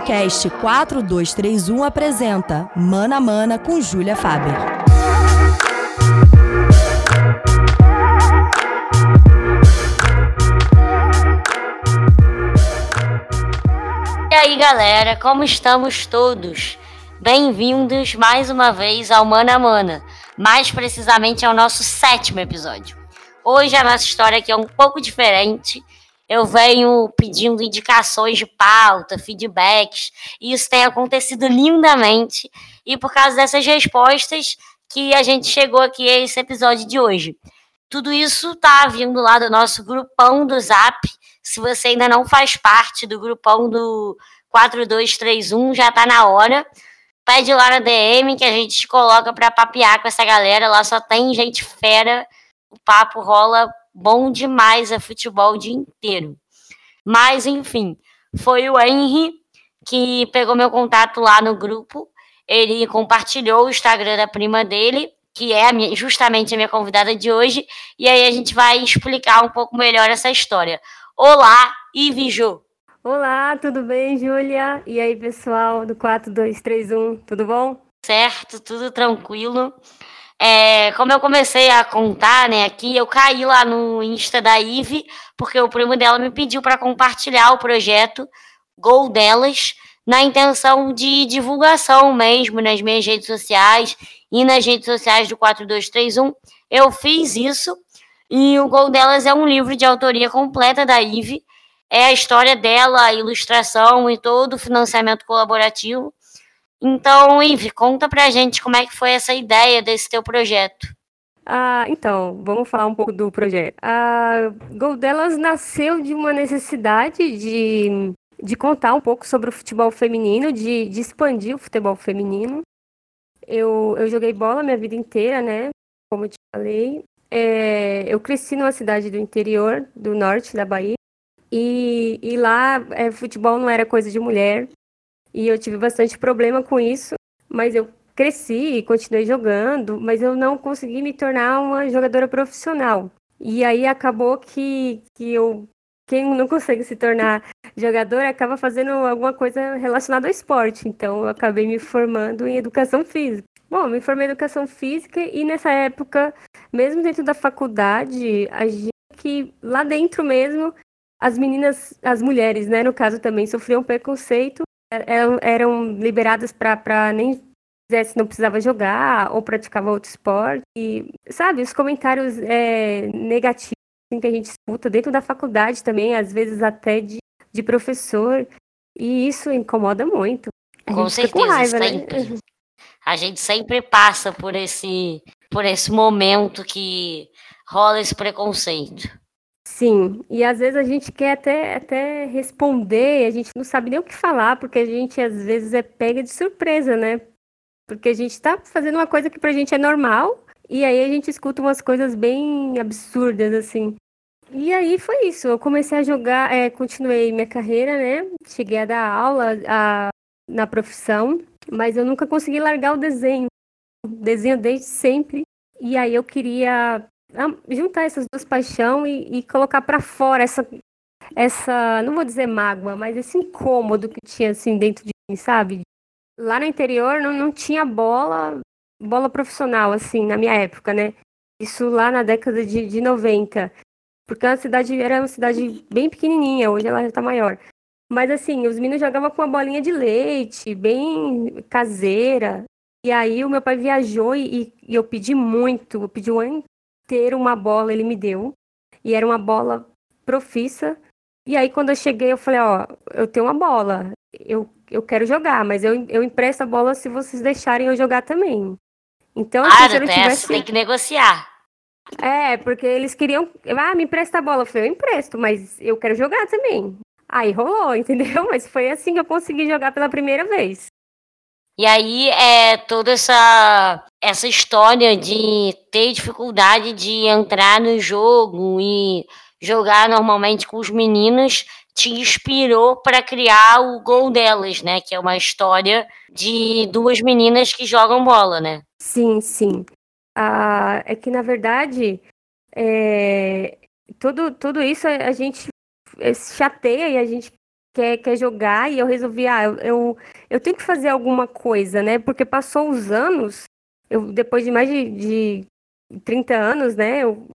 Podcast 4231 apresenta Mana Mana com Júlia Faber. E aí, galera, como estamos todos? Bem-vindos mais uma vez ao Mana Mana, mais precisamente ao nosso sétimo episódio. Hoje a nossa história aqui é um pouco diferente eu venho pedindo indicações de pauta, feedbacks, e isso tem acontecido lindamente. E por causa dessas respostas que a gente chegou aqui a esse episódio de hoje. Tudo isso tá vindo lá do nosso grupão do Zap. Se você ainda não faz parte do grupão do 4231, já tá na hora. Pede lá na DM que a gente te coloca para papear com essa galera. Lá só tem gente fera. O papo rola bom demais, é futebol o dia inteiro. Mas, enfim, foi o Henry que pegou meu contato lá no grupo. Ele compartilhou o Instagram da prima dele, que é a minha, justamente a minha convidada de hoje, e aí a gente vai explicar um pouco melhor essa história. Olá, Ivijô! Olá, tudo bem, Júlia? E aí, pessoal do 4231, tudo bom? Certo, tudo tranquilo. É, como eu comecei a contar, né, aqui, eu caí lá no Insta da Ive, porque o primo dela me pediu para compartilhar o projeto Gol delas, na intenção de divulgação mesmo nas minhas redes sociais e nas redes sociais do 4231. Eu fiz isso e o Gol delas é um livro de autoria completa da Ive. É a história dela, a ilustração e todo o financiamento colaborativo. Então, Ive, conta pra gente como é que foi essa ideia desse teu projeto. Ah, então, vamos falar um pouco do projeto. A Goldelas nasceu de uma necessidade de, de contar um pouco sobre o futebol feminino, de, de expandir o futebol feminino. Eu, eu joguei bola minha vida inteira, né? Como eu te falei. É, eu cresci numa cidade do interior, do norte da Bahia. E, e lá, é, futebol não era coisa de mulher. E eu tive bastante problema com isso, mas eu cresci e continuei jogando, mas eu não consegui me tornar uma jogadora profissional. E aí acabou que, que eu quem não consegue se tornar jogador acaba fazendo alguma coisa relacionada ao esporte. Então eu acabei me formando em educação física. Bom, me formei em educação física e nessa época, mesmo dentro da faculdade, a gente que lá dentro mesmo as meninas, as mulheres, né, no caso também sofriam preconceito eram, eram liberadas para nem se não precisava jogar ou praticava outro esporte. E, sabe, os comentários é, negativos assim, que a gente escuta dentro da faculdade também, às vezes até de, de professor. E isso incomoda muito. A com certeza, com raiva, né? sempre. Né? A gente sempre passa por esse, por esse momento que rola esse preconceito. Sim, e às vezes a gente quer até, até responder, a gente não sabe nem o que falar, porque a gente às vezes é pega de surpresa, né? Porque a gente está fazendo uma coisa que pra gente é normal, e aí a gente escuta umas coisas bem absurdas, assim. E aí foi isso, eu comecei a jogar, é, continuei minha carreira, né? Cheguei a dar aula a, na profissão, mas eu nunca consegui largar o desenho. Desenho desde sempre. E aí eu queria juntar essas duas paixões e, e colocar para fora essa, essa, não vou dizer mágoa, mas esse incômodo que tinha assim dentro de mim, sabe? Lá no interior não, não tinha bola, bola profissional, assim, na minha época, né? Isso lá na década de, de 90. Porque a cidade era uma cidade bem pequenininha, hoje ela já tá maior. Mas assim, os meninos jogavam com uma bolinha de leite, bem caseira. E aí o meu pai viajou e, e eu pedi muito, eu pedi um ter uma bola, ele me deu. E era uma bola profissa. E aí, quando eu cheguei, eu falei: Ó, eu tenho uma bola, eu, eu quero jogar, mas eu, eu empresto a bola se vocês deixarem eu jogar também. Então, assim, ah, se eu não tivesse. Tem que negociar. É, porque eles queriam. Ah, me empresta a bola. Eu falei: Eu empresto, mas eu quero jogar também. Aí rolou, entendeu? Mas foi assim que eu consegui jogar pela primeira vez. E aí é toda essa essa história de ter dificuldade de entrar no jogo e jogar normalmente com os meninos te inspirou para criar o gol delas, né? Que é uma história de duas meninas que jogam bola, né? Sim, sim. Ah, é que na verdade é, tudo, tudo isso a gente chateia e a gente quer, quer jogar e eu resolvi, ah, eu, eu, eu tenho que fazer alguma coisa, né? Porque passou os anos, eu depois de mais de, de 30 anos, né? Eu,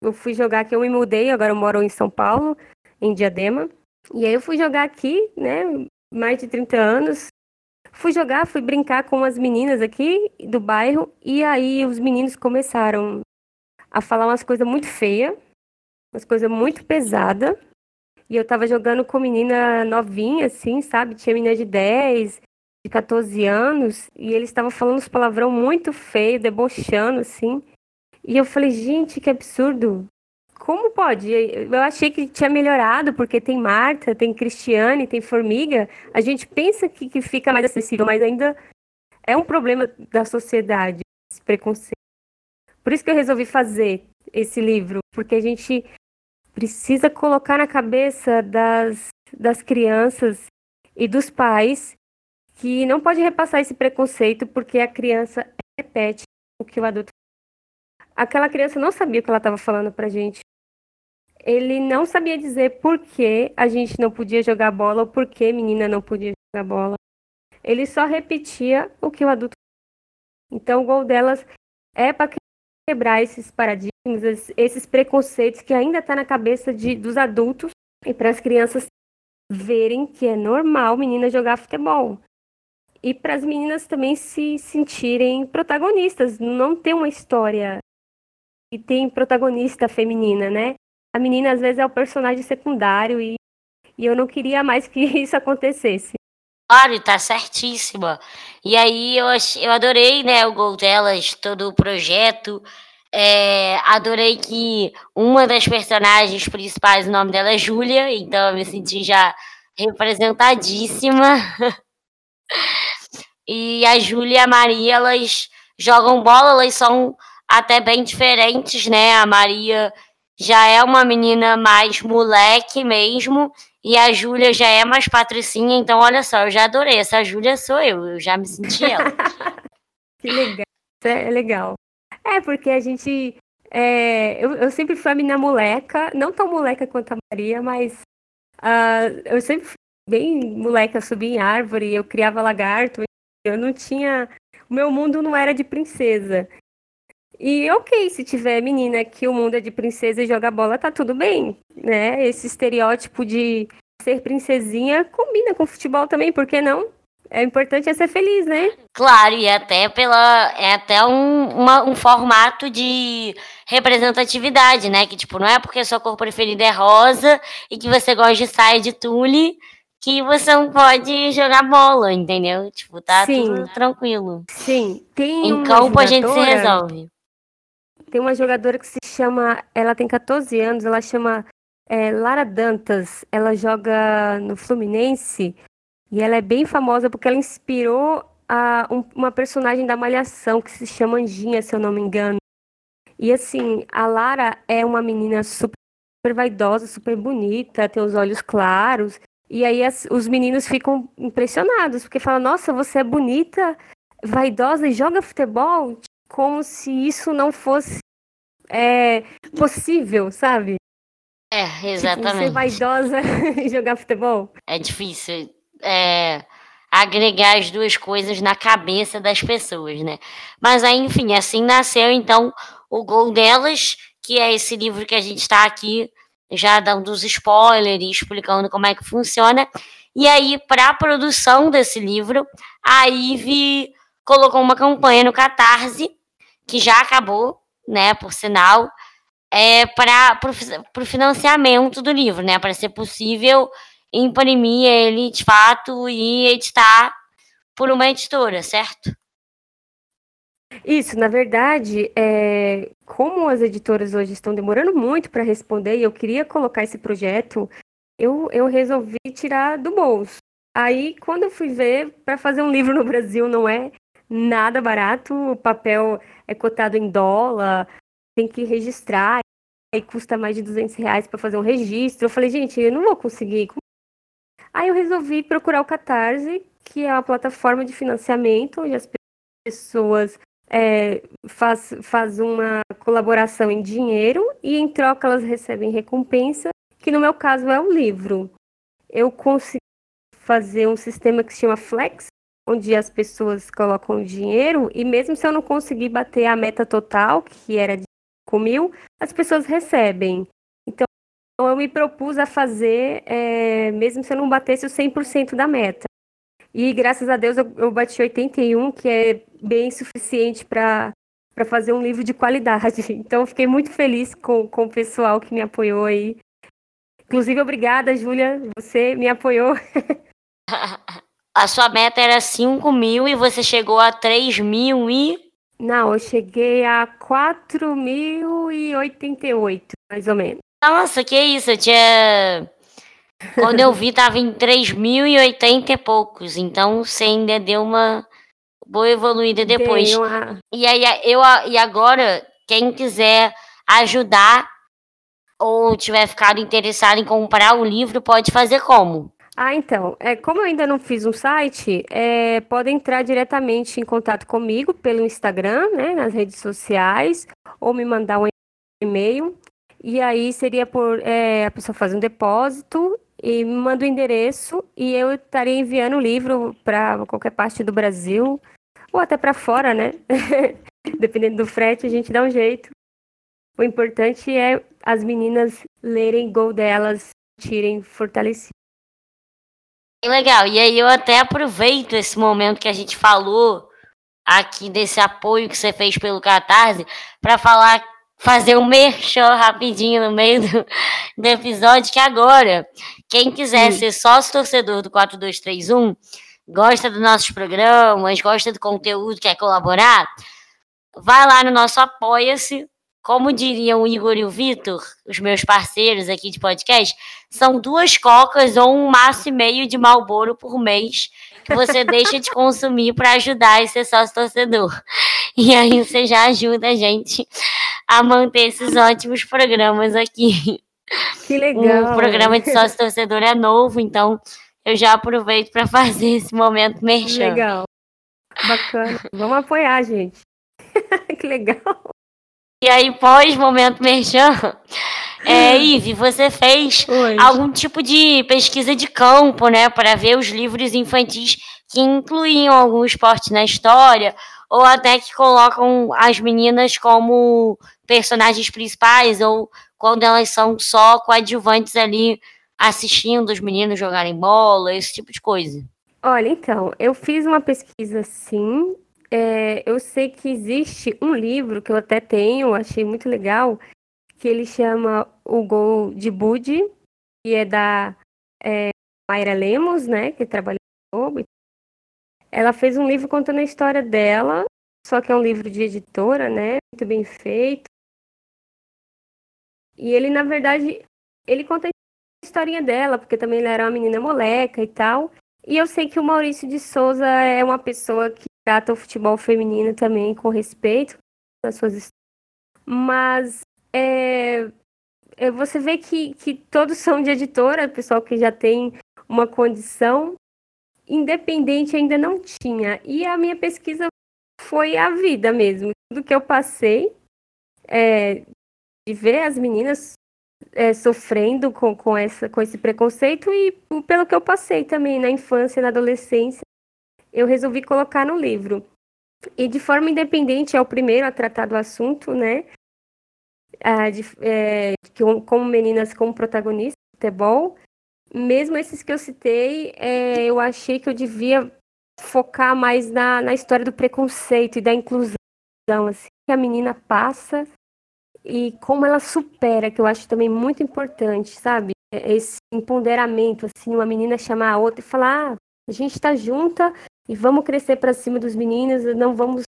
eu fui jogar aqui, eu me mudei, agora eu moro em São Paulo, em Diadema. E aí eu fui jogar aqui, né? Mais de 30 anos. Fui jogar, fui brincar com as meninas aqui do bairro. E aí os meninos começaram a falar umas coisas muito feias, umas coisas muito pesadas. E eu tava jogando com menina novinha, assim, sabe? Tinha menina de 10, de 14 anos, e eles estavam falando uns palavrão muito feio, debochando, assim. E eu falei, gente, que absurdo. Como pode? Eu achei que tinha melhorado, porque tem Marta, tem Cristiane, tem Formiga. A gente pensa que, que fica mais acessível, mas ainda é um problema da sociedade, esse preconceito. Por isso que eu resolvi fazer esse livro, porque a gente precisa colocar na cabeça das, das crianças e dos pais que não pode repassar esse preconceito porque a criança repete o que o adulto. Aquela criança não sabia o que ela estava falando para gente. Ele não sabia dizer por que a gente não podia jogar bola ou por que menina não podia jogar bola. Ele só repetia o que o adulto. Então o gol delas é para quebrar esses paradigmas, esses preconceitos que ainda está na cabeça de, dos adultos e para as crianças verem que é normal menina jogar futebol. E para as meninas também se sentirem protagonistas, não ter uma história e tem protagonista feminina, né? A menina às vezes é o personagem secundário e, e eu não queria mais que isso acontecesse. Claro, tá certíssima. E aí eu, eu adorei, né, o gol delas, todo o projeto. É, adorei que uma das personagens principais, o nome dela é Júlia, então eu me senti já representadíssima. e a Júlia e a Maria, elas jogam bola, elas são até bem diferentes, né? A Maria já é uma menina mais moleque mesmo, e a Júlia já é mais patricinha, então olha só, eu já adorei. Essa Júlia sou eu, eu já me senti ela. que legal, é legal. É, porque a gente. É, eu, eu sempre fui a menina moleca, não tão moleca quanto a Maria, mas uh, eu sempre fui bem moleca, subia em árvore, eu criava lagarto, eu não tinha. O meu mundo não era de princesa. E ok, se tiver menina que o mundo é de princesa e joga bola, tá tudo bem, né? Esse estereótipo de ser princesinha combina com futebol também, por que não? É importante é ser feliz, né? Claro, e até pela. É até um, uma, um formato de representatividade, né? Que, tipo, não é porque sua cor preferida é rosa e que você gosta de saia de tule que você não pode jogar bola, entendeu? Tipo, tá Sim. tudo tranquilo. Sim. Tem em campo a gente se resolve. Tem uma jogadora que se chama. Ela tem 14 anos, ela chama é, Lara Dantas. Ela joga no Fluminense e ela é bem famosa porque ela inspirou a, um, uma personagem da Malhação que se chama Anjinha, se eu não me engano. E assim, a Lara é uma menina super vaidosa, super bonita, tem os olhos claros. E aí as, os meninos ficam impressionados, porque falam, nossa, você é bonita, vaidosa e joga futebol? como se isso não fosse é, possível, sabe? É, exatamente. Tipo, ser vaidosa e jogar futebol. É difícil é, agregar as duas coisas na cabeça das pessoas, né? Mas aí, enfim, assim nasceu então o Gol Delas, que é esse livro que a gente está aqui já dando os spoilers e explicando como é que funciona. E aí, para a produção desse livro, a Ive colocou uma campanha no Catarse, que já acabou, né, por sinal, é, para o financiamento do livro, né, para ser possível imprimir ele de fato e editar por uma editora, certo? Isso, na verdade, é, como as editoras hoje estão demorando muito para responder e eu queria colocar esse projeto, eu, eu resolvi tirar do bolso. Aí, quando eu fui ver, para fazer um livro no Brasil não é nada barato, o papel é cotado em dólar, tem que registrar, aí custa mais de 200 reais para fazer um registro. Eu falei, gente, eu não vou conseguir. Aí eu resolvi procurar o Catarse, que é uma plataforma de financiamento, onde as pessoas é, faz, faz uma colaboração em dinheiro e em troca elas recebem recompensa, que no meu caso é um livro. eu consegui fazer um sistema que se chama Flex, onde as pessoas colocam dinheiro e mesmo se eu não conseguir bater a meta total, que era de 5 mil, as pessoas recebem. Então eu me propus a fazer, é, mesmo se eu não batesse o 100% da meta. E graças a Deus eu, eu bati 81, que é bem suficiente para para fazer um livro de qualidade. Então, fiquei muito feliz com, com o pessoal que me apoiou aí. Inclusive, obrigada, Júlia, você me apoiou. A sua meta era 5 mil e você chegou a 3 mil e. Não, eu cheguei a 4.088, mais ou menos. Nossa, que isso, eu tinha. Quando eu vi, tava em 3.080 e poucos. Então você ainda deu uma boa evoluída depois. Uma... E aí eu e agora, quem quiser ajudar ou tiver ficado interessado em comprar o livro, pode fazer como? Ah, então, é, como eu ainda não fiz um site, é, pode entrar diretamente em contato comigo pelo Instagram, né, nas redes sociais, ou me mandar um e-mail. E aí seria por é, a pessoa fazer um depósito e manda o endereço e eu estaria enviando o livro para qualquer parte do Brasil ou até para fora, né? Dependendo do frete, a gente dá um jeito. O importante é as meninas lerem gol delas, tirem fortalecidas. Legal, e aí eu até aproveito esse momento que a gente falou aqui desse apoio que você fez pelo Catarse para falar, fazer um merchan rapidinho no meio do, do episódio, que agora, quem quiser Sim. ser sócio torcedor do 4231, gosta dos nossos programas, gosta do conteúdo, quer colaborar, vai lá no nosso Apoia-se. Como diriam o Igor e o Vitor, os meus parceiros aqui de podcast, são duas cocas ou um maço e meio de Malboro por mês que você deixa de consumir para ajudar esse sócio torcedor. E aí você já ajuda a gente a manter esses ótimos programas aqui. Que legal. O programa de sócio torcedor é novo, então eu já aproveito para fazer esse momento merchan. Legal. Bacana. Vamos apoiar, gente. que legal. E aí, pós momento merchan, é, Ive, você fez Oi. algum tipo de pesquisa de campo, né, para ver os livros infantis que incluíam algum esporte na história, ou até que colocam as meninas como personagens principais, ou quando elas são só coadjuvantes ali assistindo os meninos jogarem bola, esse tipo de coisa? Olha, então, eu fiz uma pesquisa sim. É, eu sei que existe um livro que eu até tenho, achei muito legal, que ele chama O Gol de Budi, que é da é, Mayra Lemos, né, que trabalha no Globo. Ela fez um livro contando a história dela, só que é um livro de editora, né, muito bem feito. E ele, na verdade, ele conta historinha dela, porque também ela era uma menina moleca e tal. E eu sei que o Maurício de Souza é uma pessoa que trata o futebol feminino também com respeito nas suas histórias. Mas é, é, você vê que, que todos são de editora, pessoal que já tem uma condição independente ainda não tinha. E a minha pesquisa foi a vida mesmo. Tudo que eu passei é, de ver as meninas é, sofrendo com, com, essa, com esse preconceito e pelo que eu passei também na infância na adolescência, eu resolvi colocar no livro. E de forma independente, é o primeiro a tratar do assunto, né? Ah, de, é, como meninas como protagonistas do futebol. Mesmo esses que eu citei, é, eu achei que eu devia focar mais na, na história do preconceito e da inclusão, assim, que a menina passa e como ela supera, que eu acho também muito importante, sabe? É, esse empoderamento, assim, uma menina chamar a outra e falar: ah, a gente está junta e vamos crescer para cima dos meninos, não vamos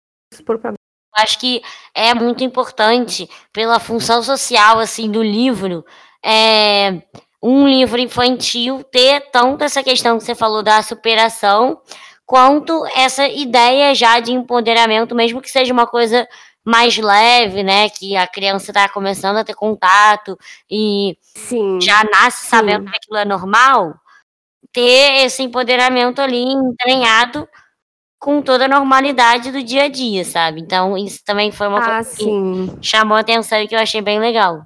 por problema. Acho que é muito importante pela função social assim do livro, é, um livro infantil ter tanto essa questão que você falou da superação, quanto essa ideia já de empoderamento, mesmo que seja uma coisa mais leve, né? Que a criança está começando a ter contato e sim, já nasce sim. sabendo que aquilo é normal, ter esse empoderamento ali entranhado com toda a normalidade do dia a dia, sabe? Então, isso também foi uma ah, coisa sim. que chamou a atenção e que eu achei bem legal.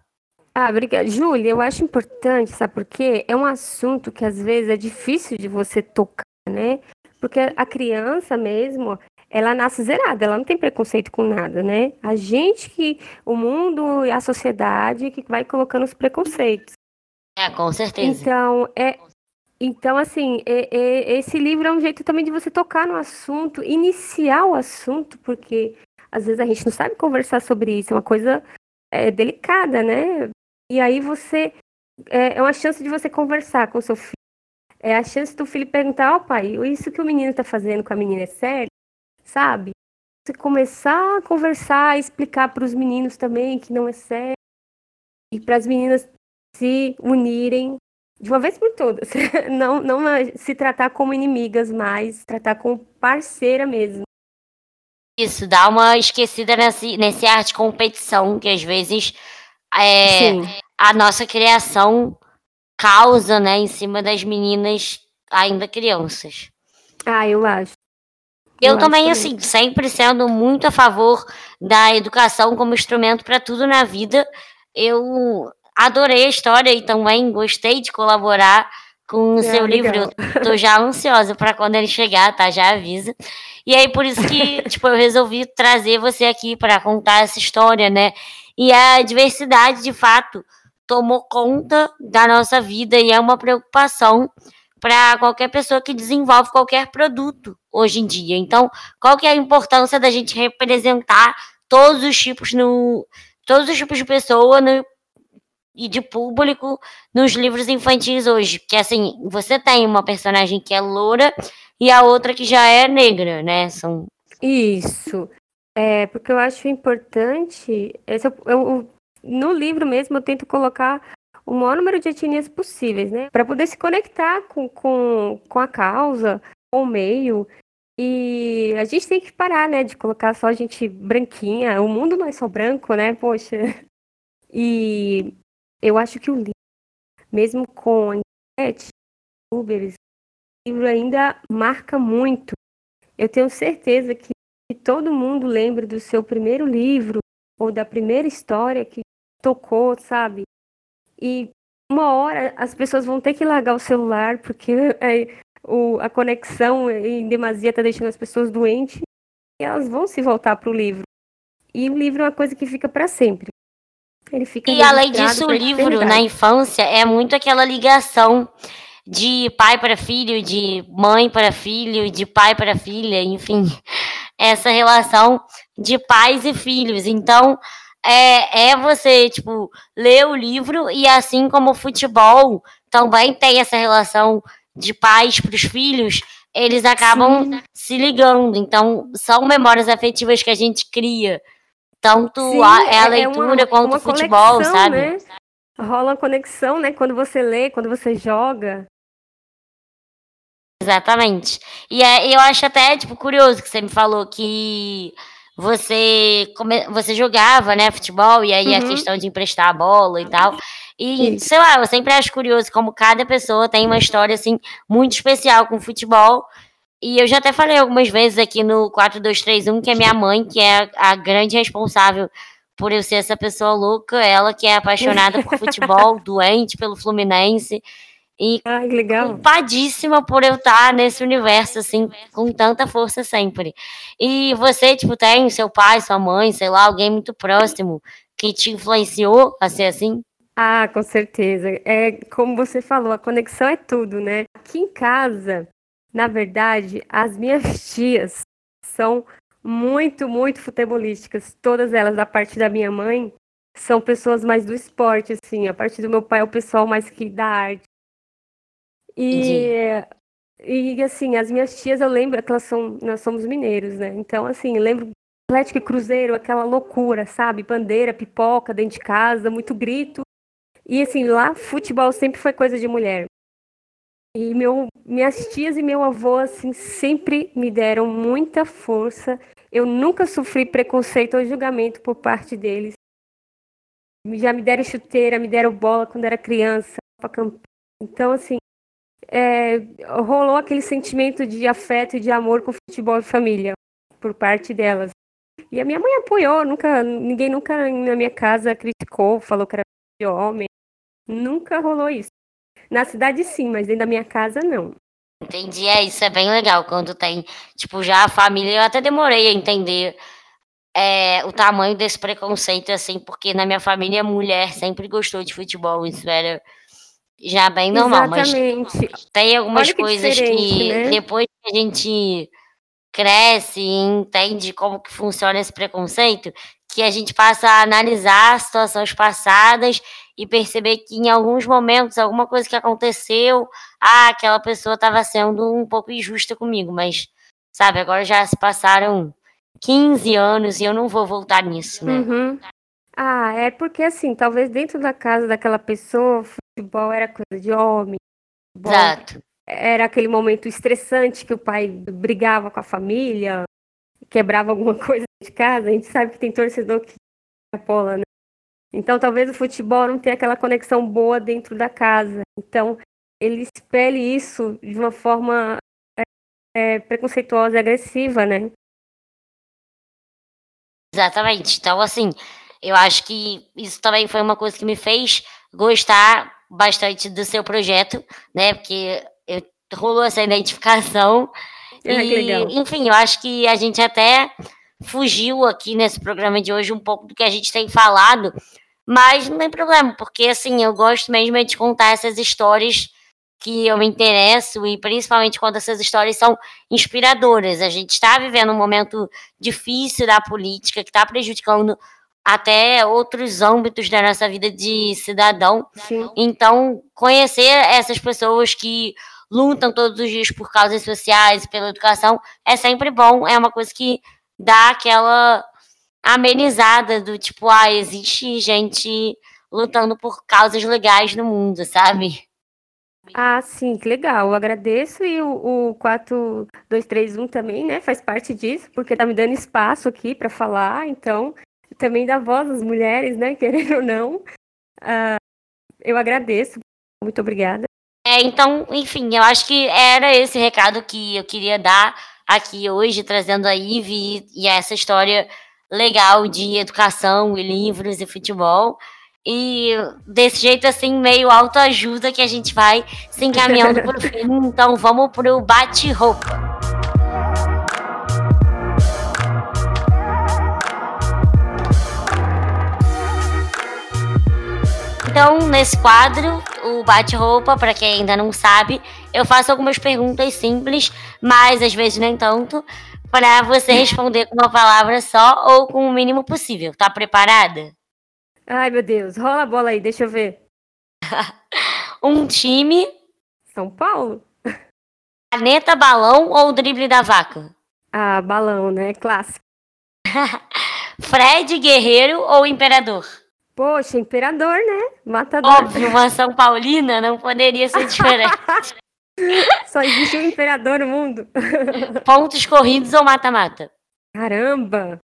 Ah, obrigada. Júlia, eu acho importante, sabe por quê? É um assunto que às vezes é difícil de você tocar, né? Porque a criança mesmo, ela nasce zerada, ela não tem preconceito com nada, né? A gente que, o mundo e a sociedade que vai colocando os preconceitos. É, com certeza. Então, é, então assim, é, é, esse livro é um jeito também de você tocar no assunto, iniciar o assunto, porque às vezes a gente não sabe conversar sobre isso, é uma coisa é, delicada, né? E aí você, é, é uma chance de você conversar com seu filho. É a chance do filho perguntar, ó oh, pai, isso que o menino está fazendo com a menina é sério? Sabe? Você começar a conversar, explicar para os meninos também que não é sério, e para as meninas se unirem de uma vez por todas. Não, não se tratar como inimigas, mas tratar como parceira mesmo. Isso, dá uma esquecida nesse, nesse ar de competição que às vezes é, a nossa criação causa, né, em cima das meninas ainda crianças. Ah, eu acho. Eu, também, assim, sempre sendo muito a favor da educação como instrumento para tudo na vida. Eu adorei a história e também gostei de colaborar com o é, seu legal. livro. Eu tô já ansiosa para quando ele chegar, tá? Já avisa. E aí, por isso que, tipo, eu resolvi trazer você aqui para contar essa história, né? E a diversidade, de fato, tomou conta da nossa vida e é uma preocupação para qualquer pessoa que desenvolve qualquer produto hoje em dia. Então, qual que é a importância da gente representar todos os tipos no todos os tipos de pessoa no, e de público nos livros infantis hoje? Que assim, você tem uma personagem que é loura e a outra que já é negra, né? São Isso. É, porque eu acho importante, esse, eu, eu, no livro mesmo eu tento colocar o maior número de etnias possíveis, né? Para poder se conectar com, com, com a causa, com o meio. E a gente tem que parar, né, de colocar só gente branquinha. O mundo não é só branco, né? Poxa. E eu acho que o livro, mesmo com a internet, Uber, o livro ainda marca muito. Eu tenho certeza que todo mundo lembra do seu primeiro livro ou da primeira história que tocou, sabe? E uma hora as pessoas vão ter que largar o celular porque é, o, a conexão em demasia está deixando as pessoas doentes e elas vão se voltar para o livro. E o livro é uma coisa que fica para sempre. Ele fica e além disso, o livro na infância é muito aquela ligação de pai para filho, de mãe para filho, de pai para filha, enfim, essa relação de pais e filhos. Então, é, é você, tipo, ler o livro e assim como o futebol também tem essa relação de pais para os filhos, eles acabam Sim. se ligando. Então, são memórias afetivas que a gente cria. Tanto Sim, a, é a leitura é uma, quanto uma o futebol, conexão, sabe? Né? Rola uma conexão, né? Quando você lê, quando você joga. Exatamente. E é, eu acho até, tipo, curioso que você me falou que você, come, você jogava, né, futebol, e aí uhum. a questão de emprestar a bola e tal. E, sei lá, eu sempre acho curioso como cada pessoa tem uma história, assim, muito especial com futebol. E eu já até falei algumas vezes aqui no 4231 que é minha mãe, que é a grande responsável por eu ser essa pessoa louca, ela que é apaixonada por futebol, doente pelo Fluminense. E Ai, legal. culpadíssima por eu estar nesse universo, assim, com tanta força sempre. E você, tipo, tem seu pai, sua mãe, sei lá, alguém muito próximo que te influenciou a ser assim? Ah, com certeza. É como você falou, a conexão é tudo, né? Aqui em casa, na verdade, as minhas tias são muito, muito futebolísticas. Todas elas, da parte da minha mãe, são pessoas mais do esporte, assim. A parte do meu pai é o pessoal mais que da arte. E, e assim, as minhas tias, eu lembro que elas são, nós somos mineiros, né? Então, assim, lembro Atlético e Cruzeiro, aquela loucura, sabe? Bandeira, pipoca dentro de casa, muito grito. E assim, lá futebol sempre foi coisa de mulher. E meu, minhas tias e meu avô, assim, sempre me deram muita força. Eu nunca sofri preconceito ou julgamento por parte deles. Já me deram chuteira, me deram bola quando era criança, Então, assim, é, rolou aquele sentimento de afeto e de amor com futebol e família por parte delas. E a minha mãe apoiou, nunca, ninguém nunca na minha casa criticou, falou que era de homem. Nunca rolou isso. Na cidade sim, mas dentro da minha casa não. Entendi, é, isso é bem legal quando tem, tipo, já a família, eu até demorei a entender é, o tamanho desse preconceito, assim, porque na minha família a mulher sempre gostou de futebol, isso era já bem normal, Exatamente. mas tem algumas que coisas que né? depois que a gente cresce e entende como que funciona esse preconceito, que a gente passa a analisar situações passadas e perceber que em alguns momentos, alguma coisa que aconteceu, ah, aquela pessoa estava sendo um pouco injusta comigo, mas, sabe, agora já se passaram 15 anos e eu não vou voltar nisso, né? Uhum. Ah, é porque assim, talvez dentro da casa daquela pessoa, futebol era coisa de homem. Exato. Era aquele momento estressante que o pai brigava com a família, quebrava alguma coisa de casa. A gente sabe que tem torcedor que apola, né? Então talvez o futebol não tenha aquela conexão boa dentro da casa. Então ele espelhe isso de uma forma é, é, preconceituosa e agressiva, né? Exatamente. Então, assim, eu acho que isso também foi uma coisa que me fez gostar bastante do seu projeto, né? Porque eu, rolou essa identificação. É, e, enfim, eu acho que a gente até fugiu aqui nesse programa de hoje um pouco do que a gente tem falado, mas não tem problema, porque assim, eu gosto mesmo de contar essas histórias que eu me interesso e principalmente quando essas histórias são inspiradoras. A gente está vivendo um momento difícil da política que está prejudicando até outros âmbitos da nossa vida de cidadão. Sim. Então, conhecer essas pessoas que lutam todos os dias por causas sociais, pela educação, é sempre bom, é uma coisa que dá aquela amenizada do tipo, ah, existe gente lutando por causas legais no mundo, sabe? Ah, sim, que legal. Eu agradeço e o, o 4231 também, né, faz parte disso, porque tá me dando espaço aqui para falar, então também dá voz às mulheres, né, querendo ou não. Uh, eu agradeço. Muito obrigada. É, então, enfim, eu acho que era esse recado que eu queria dar aqui hoje, trazendo a Ive e, essa história legal de educação e livros e futebol. E desse jeito assim, meio autoajuda que a gente vai se encaminhando pro fim. Então vamos pro bate-roupa. Então, nesse quadro, o bate-roupa, para quem ainda não sabe, eu faço algumas perguntas simples, mas às vezes nem tanto, para você responder com uma palavra só ou com o mínimo possível. Tá preparada? Ai, meu Deus. Rola a bola aí, deixa eu ver. um time. São Paulo. Caneta, balão ou drible da vaca? Ah, balão, né? Clássico. Fred, guerreiro ou imperador? Poxa, imperador, né? Matador. Óbvio, uma São Paulina não poderia ser diferente. Só existe um imperador no mundo. Pontos corridos ou mata-mata? Caramba!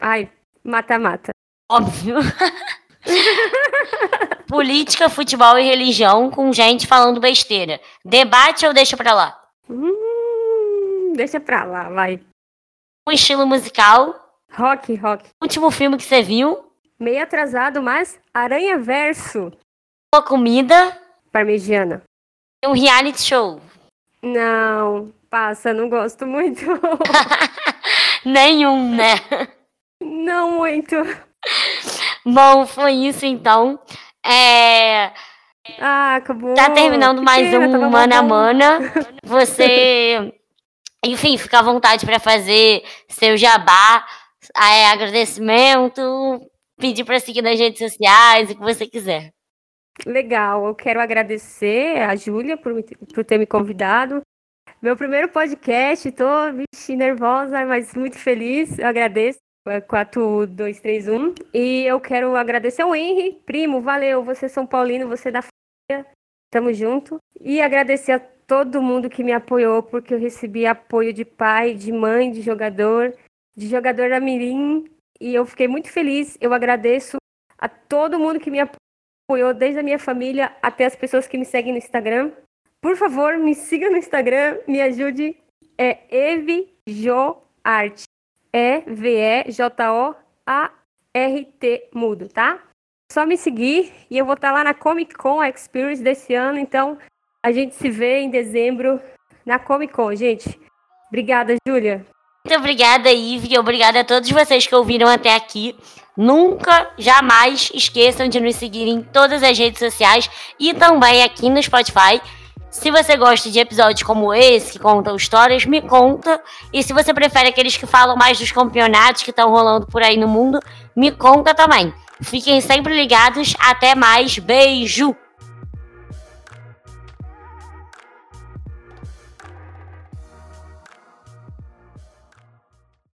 Ai, mata-mata. Óbvio. Política, futebol e religião com gente falando besteira. Debate ou deixa pra lá? Hum, deixa pra lá, vai. Um estilo musical? Rock, rock. Último filme que você viu? Meio atrasado, mas Aranha Verso. Uma comida? Parmegiana. Um reality show? Não, passa, não gosto muito. Nenhum, né? Não muito. Bom, foi isso então. É... Ah, acabou. Tá terminando mais pena, um Mana Mana. Você, enfim, fica à vontade para fazer seu jabá, é, agradecimento, pedir para seguir nas redes sociais, o que você quiser. Legal, eu quero agradecer a Júlia por, por ter me convidado. Meu primeiro podcast, tô vixe, nervosa, mas muito feliz, eu agradeço. 4, 2, 3, 1. E eu quero agradecer ao Henry, primo, valeu, você é São Paulino, você é da família, tamo junto. E agradecer a todo mundo que me apoiou, porque eu recebi apoio de pai, de mãe, de jogador, de jogador da Mirim, e eu fiquei muito feliz. Eu agradeço a todo mundo que me apoiou, desde a minha família até as pessoas que me seguem no Instagram. Por favor, me siga no Instagram, me ajude. É EviJoArt. E-V-E-J-O-A-R-T mudo, tá? só me seguir e eu vou estar lá na Comic Con Experience desse ano. Então, a gente se vê em dezembro na Comic Con, gente. Obrigada, Júlia. Muito obrigada, Ive. Obrigada a todos vocês que ouviram até aqui. Nunca, jamais esqueçam de nos seguir em todas as redes sociais e também aqui no Spotify. Se você gosta de episódios como esse, que contam histórias, me conta. E se você prefere aqueles que falam mais dos campeonatos que estão rolando por aí no mundo, me conta também. Fiquem sempre ligados. Até mais. Beijo!